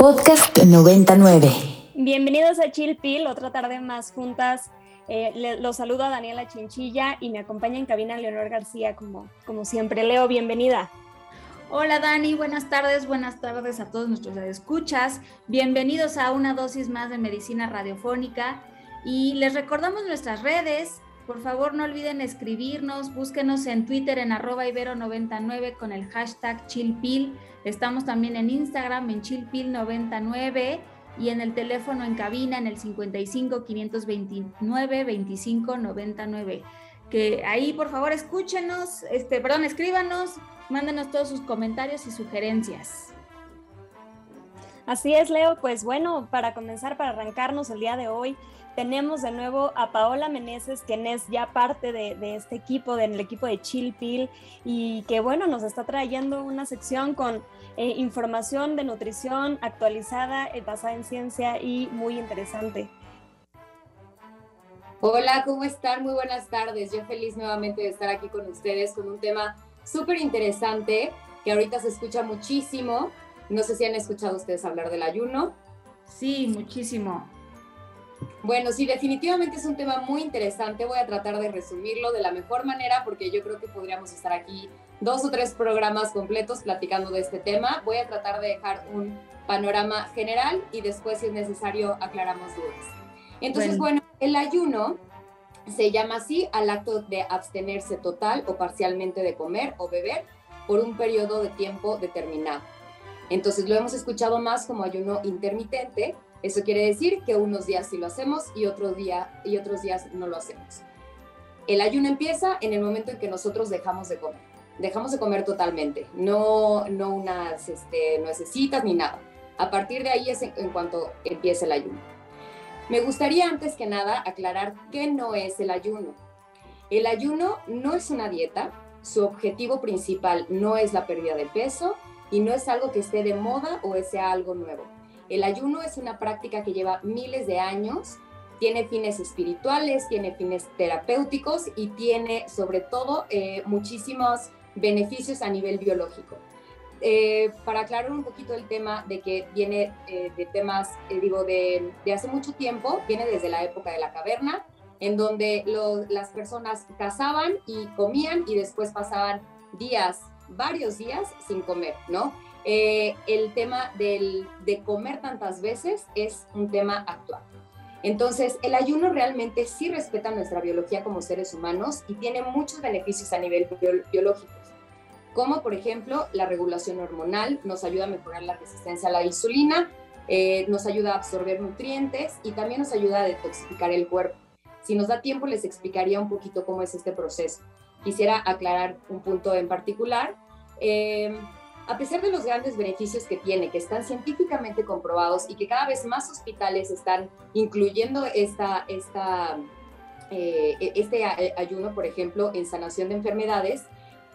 Podcast 99. Bienvenidos a Chill Pill, otra tarde más juntas. Eh, los saludo a Daniela Chinchilla y me acompaña en cabina Leonor García, como, como siempre. Leo, bienvenida. Hola Dani, buenas tardes, buenas tardes a todos nuestros escuchas. Bienvenidos a una dosis más de medicina radiofónica y les recordamos nuestras redes. Por favor, no olviden escribirnos, búsquenos en Twitter en arroba ibero99 con el hashtag chillpill. Estamos también en Instagram en chillpill99 y en el teléfono en cabina en el 55 529 25 99. Que ahí por favor escúchenos, este, perdón, escríbanos, mándenos todos sus comentarios y sugerencias. Así es, Leo. Pues bueno, para comenzar, para arrancarnos el día de hoy, tenemos de nuevo a Paola Meneses, quien es ya parte de, este equipo, del equipo de Chill Pill, y que bueno, nos está trayendo una sección con eh, información de nutrición actualizada, eh, basada en ciencia y muy interesante. Hola, ¿cómo están? Muy buenas tardes. Yo feliz nuevamente de estar aquí con ustedes con un tema súper interesante que ahorita se escucha muchísimo. No sé si han escuchado ustedes hablar del ayuno. Sí, muchísimo. Bueno, sí, definitivamente es un tema muy interesante. Voy a tratar de resumirlo de la mejor manera porque yo creo que podríamos estar aquí dos o tres programas completos platicando de este tema. Voy a tratar de dejar un panorama general y después, si es necesario, aclaramos dudas. Entonces, bueno, el ayuno se llama así al acto de abstenerse total o parcialmente de comer o beber por un periodo de tiempo determinado. Entonces lo hemos escuchado más como ayuno intermitente, eso quiere decir que unos días sí lo hacemos y, otro día, y otros días no lo hacemos. El ayuno empieza en el momento en que nosotros dejamos de comer. Dejamos de comer totalmente, no, no unas este, nuecesitas ni nada. A partir de ahí es en, cuanto empieza el ayuno. Me gustaría antes que nada aclarar qué no es el ayuno. El ayuno no es una dieta, su objetivo principal no es la pérdida de peso y no es algo que esté de moda o sea algo nuevo el ayuno es una práctica que lleva miles de años, tiene fines espirituales, tiene fines terapéuticos y tiene sobre todo eh, muchísimos beneficios a nivel biológico. Eh, para aclarar un poquito el tema de que viene eh, de temas, digo, de, hace mucho tiempo, viene desde la época de la caverna, en donde las personas cazaban y comían y después pasaban días, varios días sin comer, ¿no? Eh, el tema del, de comer tantas veces es un tema actual. Entonces, el ayuno realmente sí respeta nuestra biología como seres humanos y tiene muchos beneficios a nivel biológico, como por ejemplo la regulación hormonal, nos ayuda a mejorar la resistencia a la insulina, eh, nos ayuda a absorber nutrientes y también nos ayuda a detoxificar el cuerpo. Si nos da tiempo, les explicaría un poquito cómo es este proceso. Quisiera aclarar un punto en particular. Eh, a pesar de los grandes beneficios que tiene, que están científicamente comprobados y que cada vez más hospitales están incluyendo esta, esta, eh, e, este ayuno, por ejemplo, en sanación de enfermedades,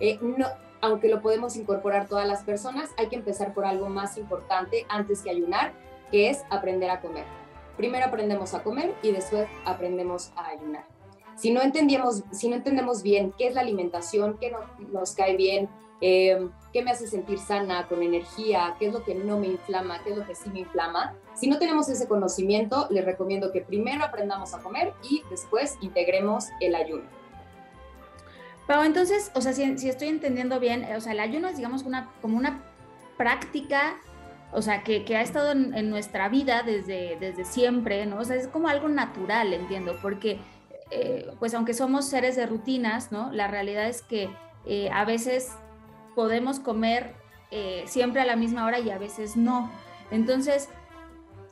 eh, no, aunque lo podemos incorporar todas las personas, hay que empezar por algo más importante antes que ayunar, que es aprender a comer. Primero aprendemos a comer y después aprendemos a ayunar. Si no entendemos, si no entendemos bien qué es la alimentación, qué no, nos cae bien, eh, qué me hace sentir sana, con energía, qué es lo que no me inflama, qué es lo que sí me inflama. Si no tenemos ese conocimiento, les recomiendo que primero aprendamos a comer y después integremos el ayuno. Pero entonces, o sea, si, estoy entendiendo bien, o sea, el ayuno es, digamos, una, como una práctica, o sea, que, ha estado en, nuestra vida desde, desde siempre, ¿no? O sea, es como algo natural, entiendo, porque, eh, pues aunque somos seres de rutinas, ¿no? La realidad es que eh, a veces podemos comer eh, siempre a la misma hora y a veces no. Entonces,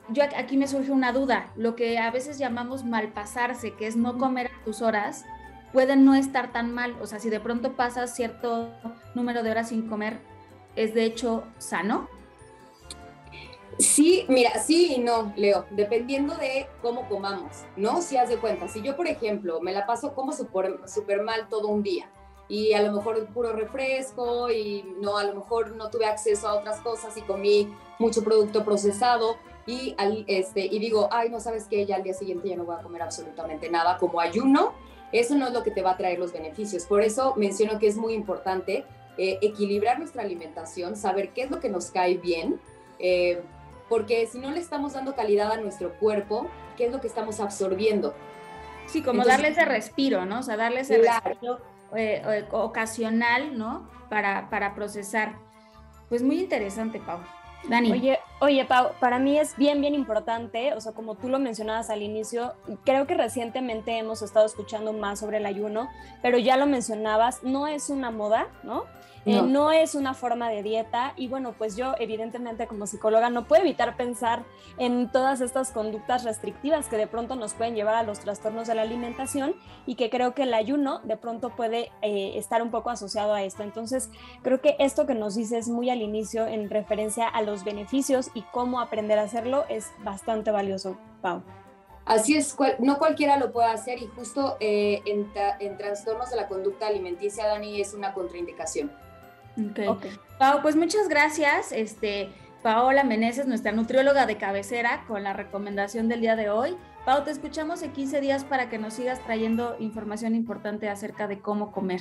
yo aquí me surge una duda. Lo que a veces llamamos malpasarse, que es no comer a tus horas, puede no estar tan mal. O sea, si de pronto pasas cierto número de horas sin comer, ¿es de hecho sano? Sí, mira, sí y no, Leo, dependiendo de cómo comamos, ¿no? Si haz de cuenta, si yo, por ejemplo, me la paso como súper mal todo un día, y a lo mejor puro refresco y no, a lo mejor no tuve acceso a otras cosas y comí mucho producto procesado y, al, este, y digo, ay, no sabes qué, ya al día siguiente ya no voy a comer absolutamente nada como ayuno, eso no es lo que te va a traer los beneficios. Por eso menciono que es muy importante eh, equilibrar nuestra alimentación, saber qué es lo que nos cae bien. Eh, porque si no le estamos dando calidad a nuestro cuerpo, ¿qué es lo que estamos absorbiendo? Sí, como darle ese respiro, ¿no? O sea, darle ese respiro eh, eh, ocasional, ¿no? Para, para procesar. Pues muy interesante, Pau. Dani. Oye, oye, Pau, para mí es bien, bien importante, o sea, como tú lo mencionabas al inicio, creo que recientemente hemos estado escuchando más sobre el ayuno, pero ya lo mencionabas, no es una moda, ¿no? Eh, no. es una forma de dieta y bueno, pues yo evidentemente como psicóloga no puedo evitar pensar en todas estas conductas restrictivas que de pronto nos pueden llevar a los trastornos de la alimentación y que creo que el ayuno de pronto puede eh, estar un poco asociado a esto. Entonces, creo que esto que nos dices muy al inicio en referencia a los beneficios y cómo aprender a hacerlo es bastante valioso, Pau. Así es, no cualquiera lo puede hacer y justo eh, en, en trastornos de la conducta alimenticia, Dani, es una contraindicación. Okay. Pau, pues muchas gracias. Este, Paola Meneses, nuestra nutrióloga de cabecera, con la recomendación del día de hoy. Pau, te escuchamos en 15 días para que nos sigas trayendo información importante acerca de cómo comer.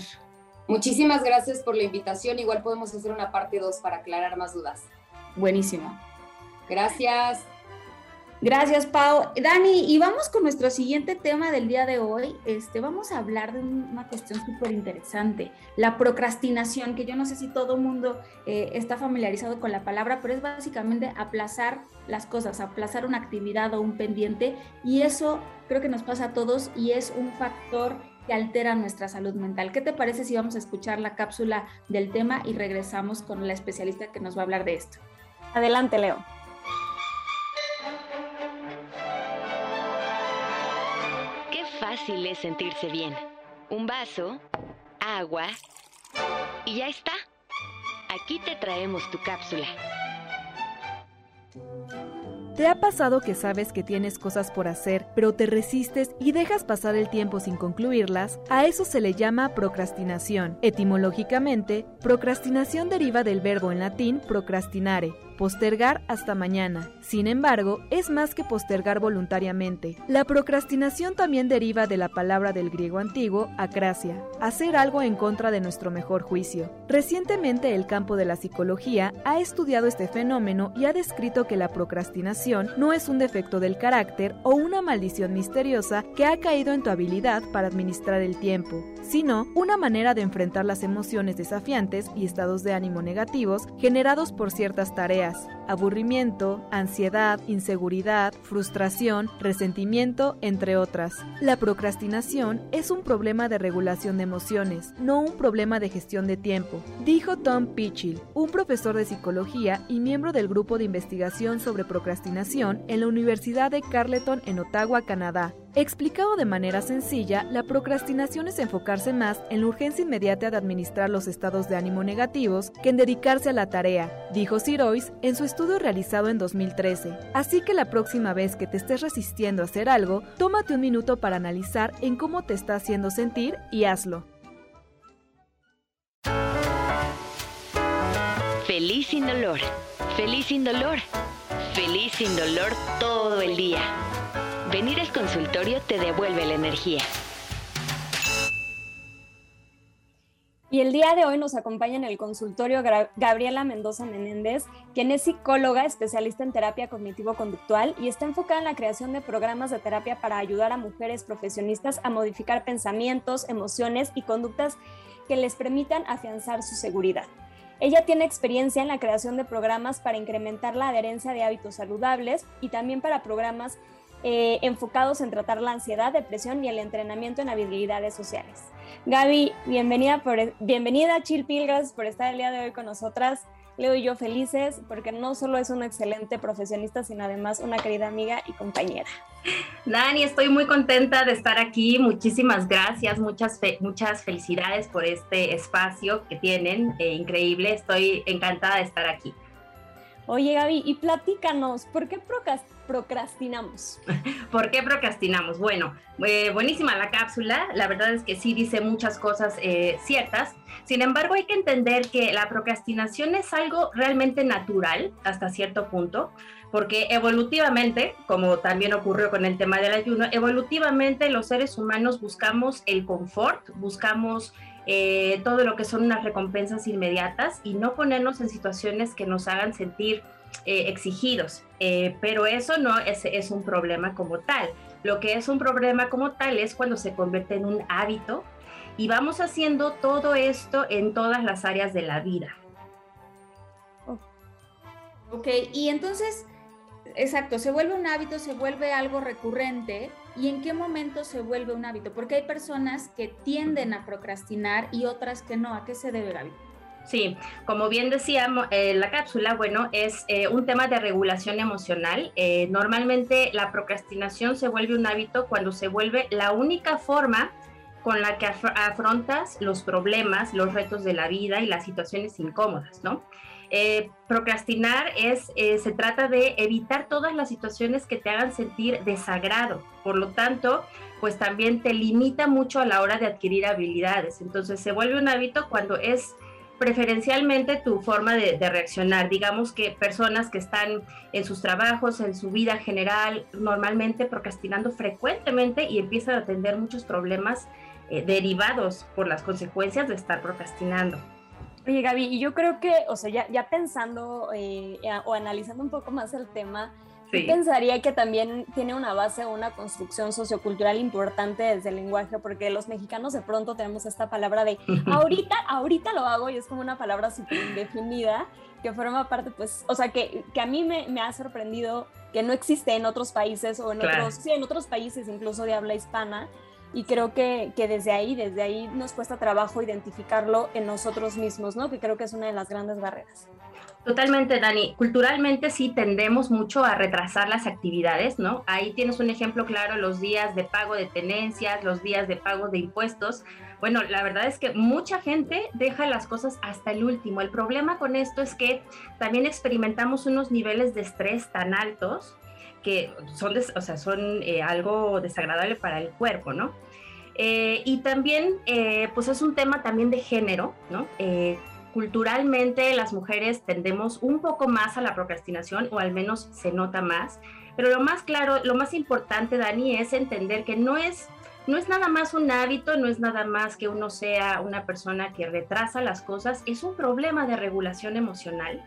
Muchísimas gracias por la invitación. Igual podemos hacer una parte 2 para aclarar más dudas. Buenísimo. Gracias. Gracias, Pau. Dani, y vamos con nuestro siguiente tema del día de hoy. Este, vamos a hablar de una cuestión súper interesante, la procrastinación, que yo no sé si todo el mundo eh, está familiarizado con la palabra, pero es básicamente aplazar las cosas, aplazar una actividad o un pendiente, y eso creo que nos pasa a todos y es un factor que altera nuestra salud mental. ¿Qué te parece si vamos a escuchar la cápsula del tema y regresamos con la especialista que nos va a hablar de esto? Adelante, Leo. fácil es sentirse bien. Un vaso, agua y ya está. Aquí te traemos tu cápsula. ¿Te ha pasado que sabes que tienes cosas por hacer, pero te resistes y dejas pasar el tiempo sin concluirlas? A eso se le llama procrastinación. Etimológicamente, procrastinación deriva del verbo en latín procrastinare, postergar hasta mañana. Sin embargo, es más que postergar voluntariamente. La procrastinación también deriva de la palabra del griego antiguo acracia, hacer algo en contra de nuestro mejor juicio. Recientemente el campo de la psicología ha estudiado este fenómeno y ha descrito que la procrastinación no es un defecto del carácter o una maldición misteriosa que ha caído en tu habilidad para administrar el tiempo, sino una manera de enfrentar las emociones desafiantes y estados de ánimo negativos generados por ciertas tareas aburrimiento, ansiedad, inseguridad, frustración, resentimiento, entre otras. La procrastinación es un problema de regulación de emociones, no un problema de gestión de tiempo, dijo Tom Pichil, un profesor de psicología y miembro del grupo de investigación sobre procrastinación en la Universidad de Carleton en Ottawa, Canadá. Explicado de manera sencilla, la procrastinación es enfocarse más en la urgencia inmediata de administrar los estados de ánimo negativos que en dedicarse a la tarea, dijo Sirois en su estudio realizado en 2013. Así que la próxima vez que te estés resistiendo a hacer algo, tómate un minuto para analizar en cómo te está haciendo sentir y hazlo. Feliz sin dolor, feliz sin dolor, feliz sin dolor todo el día. Venir al consultorio te devuelve la energía. Y el día de hoy nos acompaña en el consultorio Gabriela Mendoza Menéndez, quien es psicóloga, especialista en terapia cognitivo-conductual y está enfocada en la creación de programas de terapia para ayudar a mujeres profesionistas a modificar pensamientos, emociones y conductas que les permitan afianzar su seguridad. Ella tiene experiencia en la creación de programas para incrementar la adherencia de hábitos saludables y también para programas eh, enfocados en tratar la ansiedad, depresión y el entrenamiento en habilidades sociales. Gaby, bienvenida, por, bienvenida a Chill gracias por estar el día de hoy con nosotras. Leo y yo felices porque no solo es una excelente profesionista, sino además una querida amiga y compañera. Dani, estoy muy contenta de estar aquí. Muchísimas gracias, muchas, muchas felicidades por este espacio que tienen. Eh, increíble, estoy encantada de estar aquí. Oye Gaby, y platícanos, ¿por qué procrastinamos? ¿Por qué procrastinamos? Bueno, eh, buenísima la cápsula, la verdad es que sí dice muchas cosas eh, ciertas, sin embargo hay que entender que la procrastinación es algo realmente natural hasta cierto punto, porque evolutivamente, como también ocurrió con el tema del ayuno, evolutivamente los seres humanos buscamos el confort, buscamos eh, todo lo que son unas recompensas inmediatas y no ponernos en situaciones que nos hagan sentir eh, exigidos, eh, pero eso no es, un problema como tal. Lo que es un problema como tal es cuando se convierte en un hábito y vamos haciendo todo esto en todas las áreas de la vida. Ok, y entonces, exacto, se vuelve un hábito, se vuelve algo recurrente. ¿Y en qué momento se vuelve un hábito? Porque hay personas que tienden a procrastinar y otras que no. ¿A qué se debe, Gaby? Sí, como bien decíamos, eh, la cápsula, bueno, es eh, un tema de regulación emocional. Eh, normalmente la procrastinación se vuelve un hábito cuando se vuelve la única forma con la que afrontas los problemas, los retos de la vida y las situaciones incómodas, ¿no? Eh, procrastinar es, se trata de evitar todas las situaciones que te hagan sentir desagrado. Por lo tanto, pues también te limita mucho a la hora de adquirir habilidades. Entonces se vuelve un hábito cuando es preferencialmente tu forma de, reaccionar. Digamos que personas que están en sus trabajos, en su vida general, normalmente procrastinando frecuentemente y empiezan a tener muchos problemas eh, derivados por las consecuencias de estar procrastinando. Oye, Gaby, y yo creo que, o sea, ya, ya pensando eh, o analizando un poco más el tema, pensaría que también tiene una base, una construcción sociocultural importante desde el lenguaje, porque los mexicanos de pronto tenemos esta palabra de ahorita, ahorita lo hago y es como una palabra súper indefinida que forma parte, pues, o sea, que, que a mí me, me, ha sorprendido que no existe en otros países o en otros, sí, en otros países incluso de habla hispana, y creo que, que, desde ahí, desde ahí nos cuesta trabajo identificarlo en nosotros mismos, ¿no? Que creo que es una de las grandes barreras. Totalmente, Dani. Culturalmente sí tendemos mucho a retrasar las actividades, ¿no? Ahí tienes un ejemplo claro, los días de pago de tenencias, los días de pago de impuestos. Bueno, la verdad es que mucha gente deja las cosas hasta el último. El problema con esto es que también experimentamos unos niveles de estrés tan altos que son, o sea, son eh, algo desagradable para el cuerpo, ¿no? Eh, y también, eh, pues es un tema también de género, ¿no? Culturalmente las mujeres tendemos un poco más a la procrastinación o al menos se nota más, pero lo más claro, lo más importante, Dani, es entender que no es, no es nada más un hábito, no es nada más que uno sea una persona que retrasa las cosas, es un problema de regulación emocional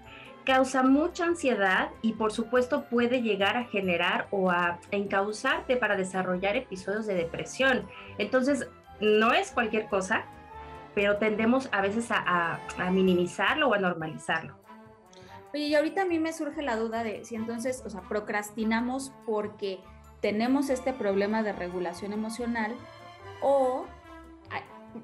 causa mucha ansiedad y por supuesto puede llegar a generar o a encauzarte para desarrollar episodios de depresión. Entonces, no es cualquier cosa, pero tendemos a veces a, minimizarlo o a normalizarlo. Oye, y ahorita a mí me surge la duda de si entonces, o sea, procrastinamos porque tenemos este problema de regulación emocional o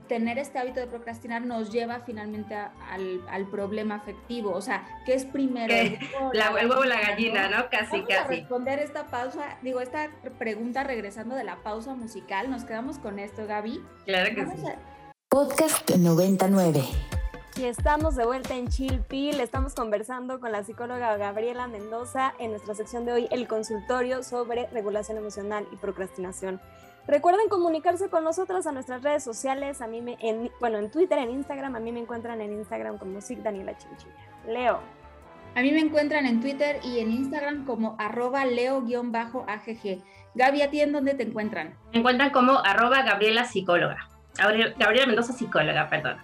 tener este hábito de procrastinar nos lleva finalmente al, problema afectivo. O sea, ¿qué es primero? El huevo, la, el huevo la gallina, ¿no? Casi, Vamos casi. A responder esta pausa, digo, esta pregunta regresando de la pausa musical. Nos quedamos con esto, Gaby. Claro que sí. Podcast 99. Y estamos de vuelta en Chilpil, estamos conversando con la psicóloga Gabriela Mendoza en nuestra sección de hoy, el consultorio sobre regulación emocional y procrastinación. Recuerden comunicarse con nosotros a nuestras redes sociales, a mí me, en, bueno, en Twitter, en Instagram, a mí me encuentran en Instagram como SIC Daniela Chinchilla. Leo. A mí me encuentran en Twitter y en Instagram como arroba leo-agg. Gaby, ¿a ti en dónde te encuentran? Me encuentran como arroba Gabriela Psicóloga. Gabriela Mendoza Psicóloga, perdón.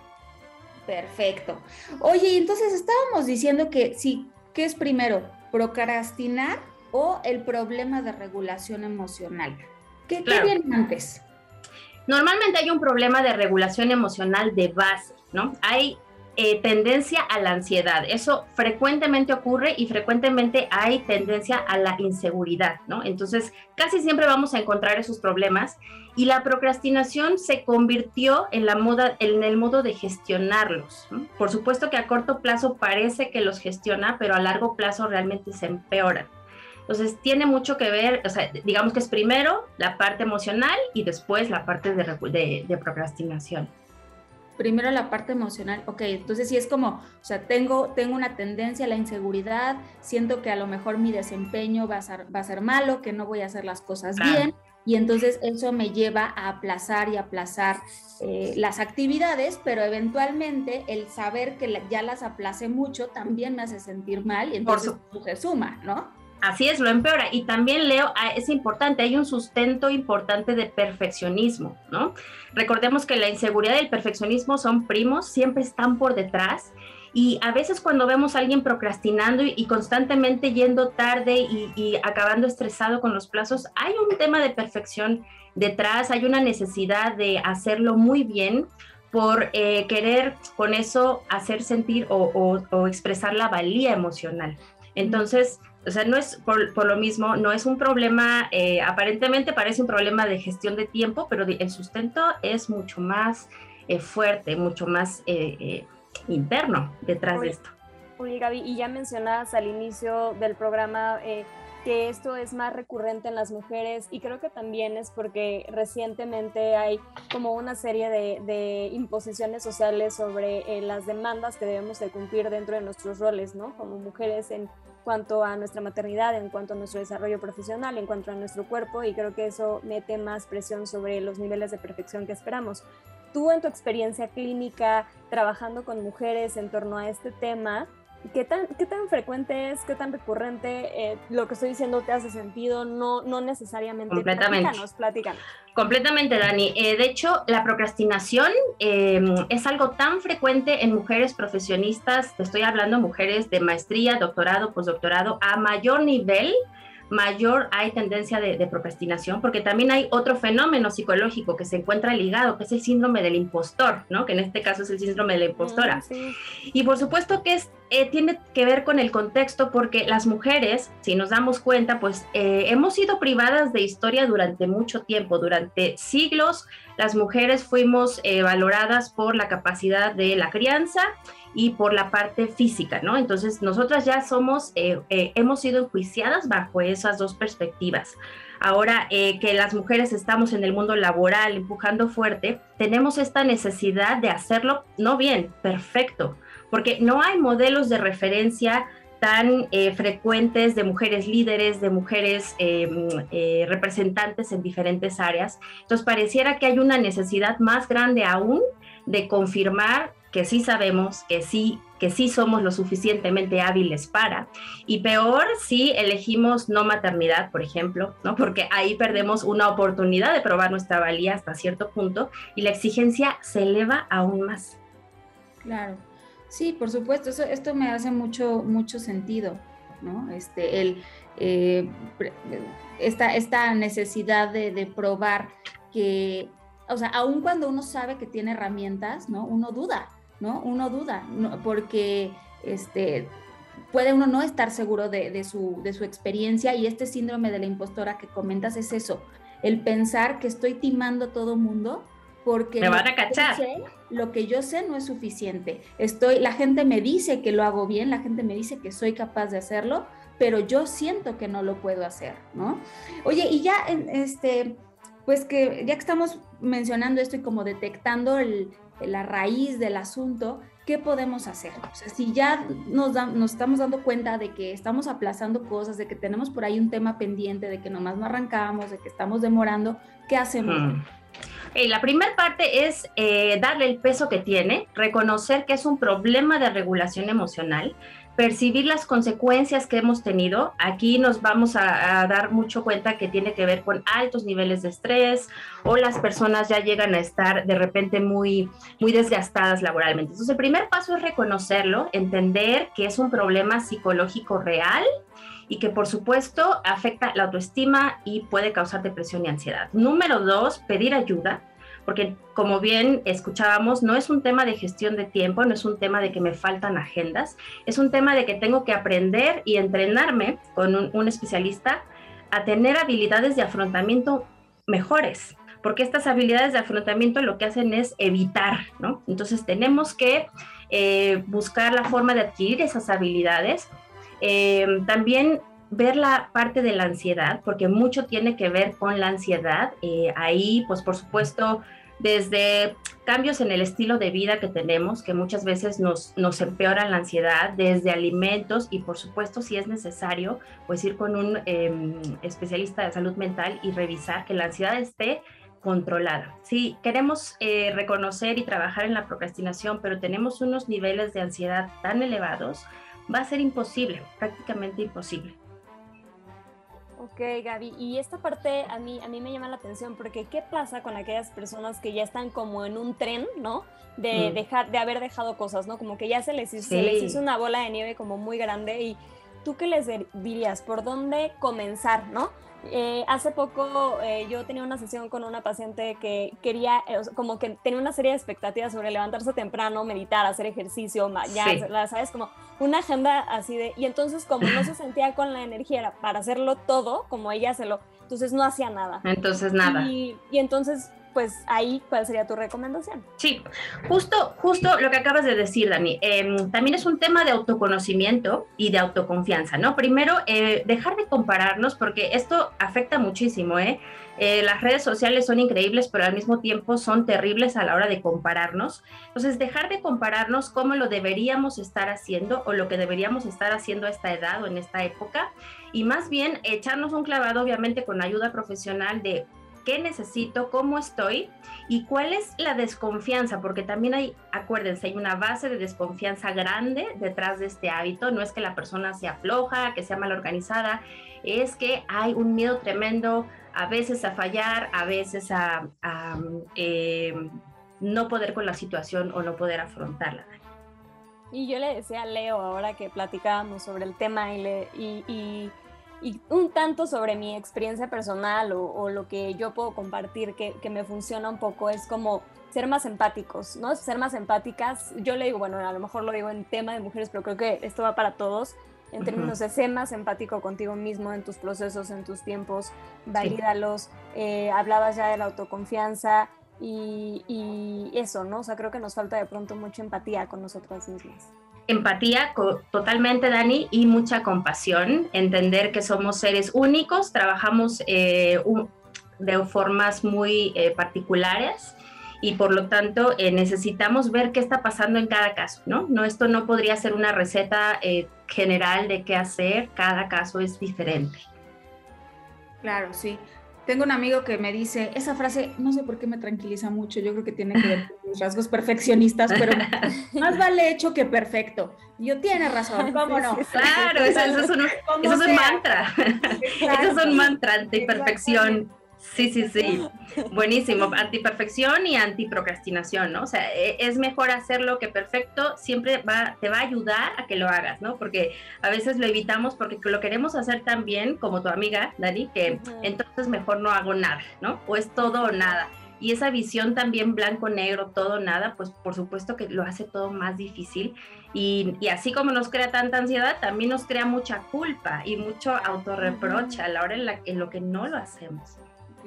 Perfecto. Oye, entonces estábamos diciendo que sí, ¿qué es primero? ¿Procrastinar o el problema de regulación emocional? ¿Qué, viene antes? Normalmente hay un problema de regulación emocional de base, ¿no? Hay eh, tendencia a la ansiedad. Eso frecuentemente ocurre y frecuentemente hay tendencia a la inseguridad, ¿no? Entonces, casi siempre vamos a encontrar esos problemas y la procrastinación se convirtió en la moda, en el modo de gestionarlos. Por supuesto que a corto plazo parece que los gestiona, pero a largo plazo realmente se empeoran. Entonces, tiene mucho que ver, digamos que es primero la parte emocional y después la parte de, procrastinación. Primero la parte emocional, ok, entonces sí es como, o sea, tengo, tengo una tendencia a la inseguridad, siento que a lo mejor mi desempeño va a ser, va a ser malo, que no voy a hacer las cosas bien, y entonces eso me lleva a aplazar y aplazar eh, las actividades, pero eventualmente el saber que ya las aplace mucho también me hace sentir mal y entonces se suma, ¿no? Así es, lo empeora. Y también, Leo, ah, es importante, hay un sustento importante de perfeccionismo, ¿no? Recordemos que la inseguridad y el perfeccionismo son primos, siempre están por detrás. Y a veces cuando vemos a alguien procrastinando y, constantemente yendo tarde y, acabando estresado con los plazos, hay un tema de perfección detrás, hay una necesidad de hacerlo muy bien por eh, querer con eso hacer sentir o, expresar la valía emocional. Entonces, o sea, no es por, lo mismo, no es un problema, eh, aparentemente parece un problema de gestión de tiempo, pero el sustento es mucho más eh, fuerte, mucho más interno detrás de esto. Oye, Gaby, y ya mencionabas al inicio del programa eh, que esto es más recurrente en las mujeres y creo que también es porque recientemente hay como una serie de, imposiciones sociales sobre eh, las demandas que debemos de cumplir dentro de nuestros roles, ¿no? Como mujeres en cuanto a nuestra maternidad, en cuanto a nuestro desarrollo profesional, en cuanto a nuestro cuerpo y creo que eso mete más presión sobre los niveles de perfección que esperamos tú en tu experiencia clínica trabajando con mujeres en torno a este tema, ¿qué tan, qué tan frecuente es, qué tan recurrente eh, lo que estoy diciendo te hace sentido? No, no necesariamente. Completamente. Platícanos, platícanos. Completamente, Dani. Eh, de hecho, la procrastinación em, es algo tan frecuente en mujeres profesionistas, te estoy hablando mujeres de maestría, doctorado, postdoctorado, a mayor nivel mayor hay tendencia de, procrastinación, porque también hay otro fenómeno psicológico que se encuentra ligado, que es el síndrome del impostor, ¿no? Que en este caso es el síndrome de la impostora. Mm, y por supuesto que es, eh, tiene que ver con el contexto, porque las mujeres, si nos damos cuenta, pues eh, hemos sido privadas de historia durante mucho tiempo, durante siglos, las mujeres fuimos eh, valoradas por la capacidad de la crianza, y por la parte física, ¿no? Entonces, nosotras ya somos, eh, eh, hemos sido enjuiciadas bajo esas dos perspectivas. Ahora eh, que las mujeres estamos en el mundo laboral empujando fuerte, tenemos esta necesidad de hacerlo, no bien, perfecto, porque no hay modelos de referencia tan frecuentes de mujeres líderes, de mujeres em, representantes en diferentes áreas. Entonces, pareciera que hay una necesidad más grande aún de confirmar que sí sabemos, que sí, que sí somos lo suficientemente hábiles para. Y peor si elegimos no maternidad, por ejemplo, ¿no? Porque ahí perdemos una oportunidad de probar nuestra valía hasta cierto punto y la exigencia se eleva aún más. Claro. Sí, por supuesto, eso, esto me hace mucho, mucho sentido, ¿no? Este, el, eh, esta, esta necesidad de, de probar que o sea, aun cuando uno sabe que tiene herramientas, ¿no? Uno duda, ¿no? Uno duda, porque este, puede uno no estar seguro de, su, de su experiencia y este síndrome de la impostora que comentas es eso, el pensar que estoy timando a todo mundo porque me van a cachar. lo que yo sé no es suficiente. Estoy, la gente me dice que lo hago bien, la gente me dice que soy capaz de hacerlo, pero yo siento que no lo puedo hacer, ¿no? Oye, y ya este pues que ya que estamos mencionando esto y como detectando la raíz del asunto, ¿qué podemos hacer? O sea, si ya nos, nos estamos dando cuenta de que estamos aplazando cosas, de que tenemos por ahí un tema pendiente, de que nomás no arrancamos, de que estamos demorando, ¿qué hacemos? La primera parte es eh, darle el peso que tiene, reconocer que es un problema de regulación emocional, percibir las consecuencias que hemos tenido. Aquí nos vamos a, dar mucho cuenta que tiene que ver con altos niveles de estrés o las personas ya llegan a estar de repente muy, muy desgastadas laboralmente. Entonces, el primer paso es reconocerlo, entender que es un problema psicológico real y que por supuesto afecta la autoestima y puede causar depresión y ansiedad. Número dos, pedir ayuda porque como bien escuchábamos, no es un tema de gestión de tiempo, no es un tema de que me faltan agendas, es un tema de que tengo que aprender y entrenarme con un, especialista a tener habilidades de afrontamiento mejores, porque estas habilidades de afrontamiento lo que hacen es evitar, ¿no? Entonces tenemos que eh, buscar la forma de adquirir esas habilidades. Eh, también ver la parte de la ansiedad, porque mucho tiene que ver con la ansiedad. Eh, ahí, pues por supuesto, desde cambios en el estilo de vida que tenemos, que muchas veces nos, nos empeoran la ansiedad, desde alimentos y por supuesto si es necesario, pues ir con un em, especialista de salud mental y revisar que la ansiedad esté controlada. Si queremos eh, reconocer y trabajar en la procrastinación, pero tenemos unos niveles de ansiedad tan elevados, va a ser imposible, prácticamente imposible. Ok, Gaby, y esta parte a mí, a mí me llama la atención porque ¿qué pasa con aquellas personas que ya están como en un tren, ¿no? De, Mm. dejar, de haber dejado cosas, ¿no? Como que ya se les, hizo, se les hizo una bola de nieve como muy grande y ¿tú qué les dirías? ¿Por dónde comenzar, no? Eh, hace poco eh, yo tenía una sesión con una paciente que quería, eh, como que tenía una serie de expectativas sobre levantarse temprano, meditar, hacer ejercicio, ya, Sí. ¿sabes? Como una agenda así de... Y entonces como no se sentía con la energía para hacerlo todo, como ella se lo... Entonces no hacía nada. Entonces, nada. Y, y entonces, pues ahí, ¿cuál sería tu recomendación? Sí, justo, justo lo que acabas de decir, Dani. Em, también es un tema de autoconocimiento y de autoconfianza, ¿no? Primero, eh, dejar de compararnos, porque esto afecta muchísimo, ¿eh? Eh, las redes sociales son increíbles, pero al mismo tiempo son terribles a la hora de compararnos. Entonces, dejar de compararnos cómo lo deberíamos estar haciendo o lo que deberíamos estar haciendo a esta edad o en esta época, y más bien echarnos un clavado, obviamente, con ayuda profesional de qué necesito, cómo estoy y cuál es la desconfianza, porque también hay, acuérdense, hay una base de desconfianza grande detrás de este hábito. No es que la persona sea floja, que sea mal organizada, es que hay un miedo tremendo a veces a fallar, a veces a, a, eh, no poder con la situación o no poder afrontarla. Y yo le decía a Leo ahora que platicábamos sobre el tema y, le, y, y, y un tanto sobre mi experiencia personal o, o lo que yo puedo compartir que, que, me funciona un poco es como ser más empáticos, ¿no? Ser más empáticas. Yo le digo, bueno, a lo mejor lo digo en tema de mujeres, pero creo que esto va para todos. En términos de ser más empático contigo mismo en tus procesos, en tus tiempos, valídalos. Sí. Eh, hablabas ya de la autoconfianza, y, y, eso, ¿no? O sea, creo que nos falta de pronto mucha empatía con nosotras mismas. Empatía totalmente, Dani, y mucha compasión, entender que somos seres únicos, trabajamos eh, de formas muy eh, particulares y por lo tanto eh, necesitamos ver qué está pasando en cada caso, ¿no? no esto no podría ser una receta general de qué hacer, cada caso es diferente. Claro, sí. Tengo un amigo que me dice, esa frase, no sé por qué me tranquiliza mucho, yo creo que tiene que ver con mis rasgos perfeccionistas, pero más vale hecho que perfecto. Y yo, tiene razón, ¿cómo no? Claro, eso, eso es un, eso es un mantra. Eso es un mantra, antiperfección. Sí, sí, sí. Buenísimo. Antiperfección y antiprocrastinación, ¿no? O sea, es mejor hacerlo que perfecto, siempre va, te va a ayudar a que lo hagas, ¿no? Porque a veces lo evitamos porque lo queremos hacer tan bien como tu amiga, Dani, que uh -huh. entonces mejor no hago nada, ¿no? O es todo o nada. Y esa visión también blanco-negro, todo o nada, pues por supuesto que lo hace todo más difícil. Y, y, así como nos crea tanta ansiedad, también nos crea mucha culpa y mucho autorreproche uh -huh. a la hora en, la, en lo que no lo hacemos.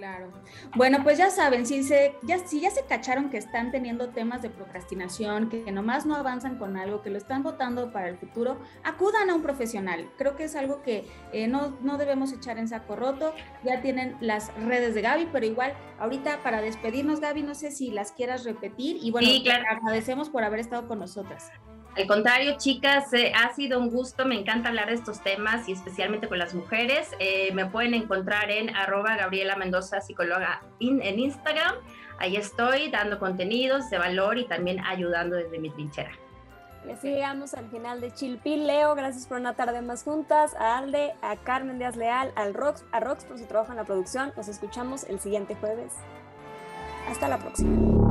Claro. Bueno, pues ya saben, si, se, ya, si ya se cacharon que están teniendo temas de procrastinación, que, nomás no avanzan con algo, que lo están votando para el futuro, acudan a un profesional. Creo que es algo que eh, no, no debemos echar en saco roto. Ya tienen las redes de Gaby, pero igual, ahorita para despedirnos, Gaby, no sé si las quieras repetir. Y bueno, sí, claro. agradecemos por haber estado con nosotras. Al contrario, chicas, eh, ha sido un gusto, me encanta hablar de estos temas y especialmente con las mujeres. Eh, me pueden encontrar en arroba Gabriela Mendoza, psicóloga in, en Instagram. Ahí estoy dando contenidos de valor y también ayudando desde mi trinchera. Y así llegamos al final de Chilpil. Leo, gracias por una tarde más juntas. A Alde, a Carmen Díaz Leal, al Rox, a Rox por su trabajo en la producción. Nos escuchamos el siguiente jueves. Hasta la próxima.